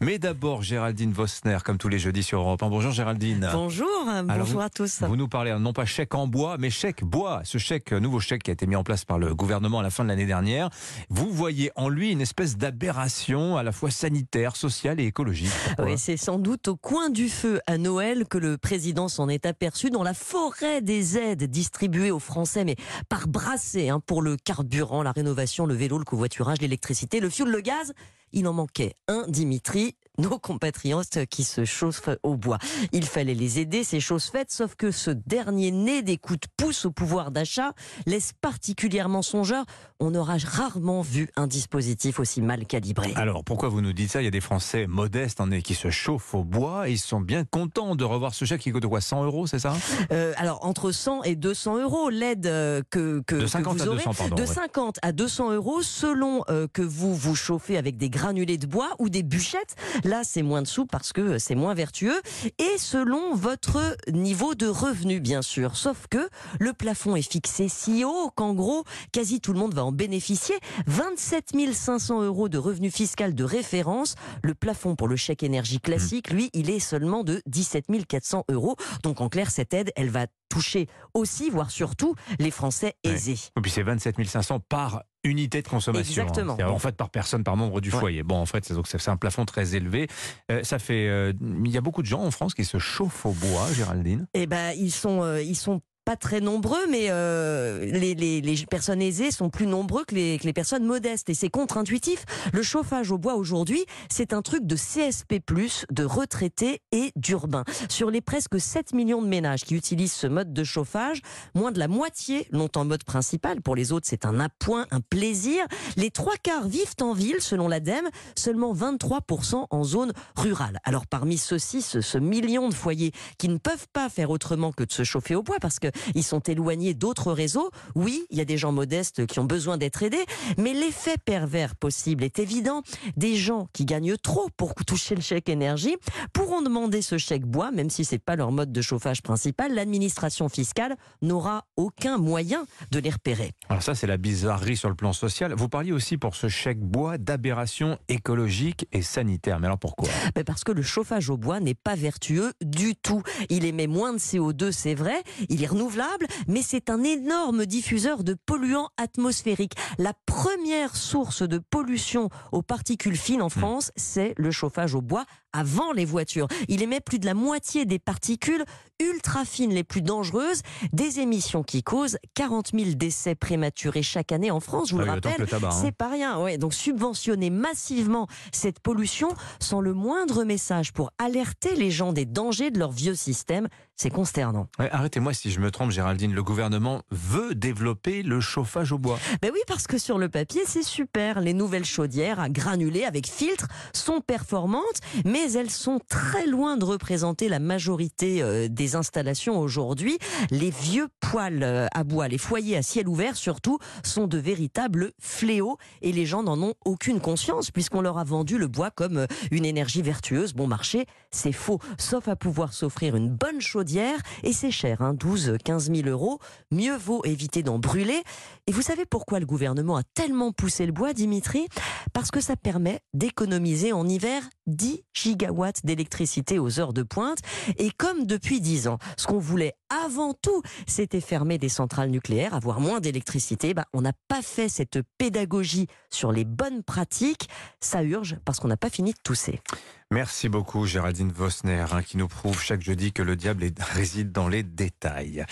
Mais d'abord, Géraldine Vosner, comme tous les jeudis sur Europe 1. Bonjour Géraldine. Bonjour, bonjour à tous. Vous nous parlez non pas chèque en bois, mais chèque bois. Ce chèque, nouveau chèque qui a été mis en place par le gouvernement à la fin de l'année dernière. Vous voyez en lui une espèce d'aberration à la fois sanitaire, sociale et écologique. Oui, c'est sans doute au coin du feu à Noël que le président s'en est aperçu dans la forêt des aides distribuées aux Français, mais par brassée, hein, pour le carburant, la rénovation, le vélo, le covoiturage, l'électricité, le fioul, le gaz. Il en manquait un, Dimitri, nos compatriotes qui se chauffent au bois. Il fallait les aider, ces choses faites, sauf que ce dernier né des coups de pouce au pouvoir d'achat laisse particulièrement songeur. On aura rarement vu un dispositif aussi mal calibré. Alors pourquoi vous nous dites ça? Il y a des Français modestes en qui se chauffent au bois et ils sont bien contents de revoir ce chèque qui coûte quoi 100 euros, c'est ça? Euh, Alors entre 100 et 200 euros, l'aide euh, que, que, de 50 vous aurez, à 200, pardon, de 50 à 200 euros selon euh, que vous vous chauffez avec des granulés de bois ou des bûchettes. Là, c'est moins de sous parce que c'est moins vertueux. Et selon votre niveau de revenu, bien sûr. Sauf que le plafond est fixé si haut qu'en gros, quasi tout le monde va en bénéficier. 27 500 euros de revenu fiscal de référence. Le plafond pour le chèque énergie classique, lui, il est seulement de 17 400 euros. Donc en clair, cette aide, elle va toucher aussi, voire surtout, les Français aisés. Et puis c'est 27 500 par unité de consommation. Hein. Exactement. En fait, par personne, par membre du foyer. Bon, en fait, c'est un plafond très élevé. Euh, ça fait, euh, il y a beaucoup de gens en France qui se chauffent au bois, Géraldine. Eh ben, ils sont, euh, ils sont très nombreux, mais euh, les, les, les, personnes aisées sont plus nombreux que les, que les personnes modestes. Et c'est contre-intuitif. Le chauffage au bois aujourd'hui, c'est un truc de CSP+, de retraités et d'urbains. Sur les presque 7 millions de ménages qui utilisent ce mode de chauffage, moins de la moitié l'ont en mode principal. Pour les autres, c'est un appoint, un plaisir. Les trois quarts vivent en ville, selon l'ADEME, seulement 23% en zone rurale. Alors parmi ceux-ci, ce, ce million de foyers qui ne peuvent pas faire autrement que de se chauffer au bois, parce que ils sont éloignés d'autres réseaux. Oui, il y a des gens modestes qui ont besoin d'être aidés, mais l'effet pervers possible est évident. Des gens qui gagnent trop pour toucher le chèque énergie pourront demander ce chèque bois, même si c'est pas leur mode de chauffage principal. L'administration fiscale n'aura aucun moyen de les repérer. Alors ça, c'est la bizarrerie sur le plan social. Vous parliez aussi pour ce chèque bois d'aberration écologique et sanitaire. Mais alors pourquoi? Ben Parce que le chauffage au bois n'est pas vertueux du tout. Il émet moins de CO2, c'est vrai. Il est mais c'est un énorme diffuseur de polluants atmosphériques. La première source de pollution aux particules fines en hmm. France, c'est le chauffage au bois avant les voitures. Il émet plus de la moitié des particules ultra fines les plus dangereuses, des émissions qui causent 40 000 décès prématurés chaque année en France. Je vous le ah rappelle, hein. c'est pas rien. Ouais, donc subventionner massivement cette pollution sans le moindre message pour alerter les gens des dangers de leur vieux système, c'est consternant. Arrêtez-moi si je me trompe, Géraldine. Le gouvernement veut développer le chauffage au bois. Ben oui, parce que sur le papier, c'est super. Les nouvelles chaudières à granulés avec filtre sont performantes, mais elles sont très loin de représenter la majorité euh, des installations aujourd'hui. Les vieux poêles euh, à bois, les foyers à ciel ouvert surtout, sont de véritables fléaux et les gens n'en ont aucune conscience puisqu'on leur a vendu le bois comme euh, une énergie vertueuse, bon marché. C'est faux, sauf à pouvoir s'offrir une bonne chaudière et c'est cher, hein, 12, 15 000 euros. Mieux vaut éviter d'en brûler. Et vous savez pourquoi le gouvernement a tellement poussé le bois, Dimitri? Parce que ça permet d'économiser en hiver 10 gigawatts d'électricité aux heures de pointe. Et comme depuis 10 ans, ce qu'on voulait avant tout, c'était fermer des centrales nucléaires, avoir moins d'électricité, bah, on n'a pas fait cette pédagogie sur les bonnes pratiques. Ça urge parce qu'on n'a pas fini de tousser. Merci beaucoup Géraldine Vosner, hein, qui nous prouve chaque jeudi que le diable réside dans les détails.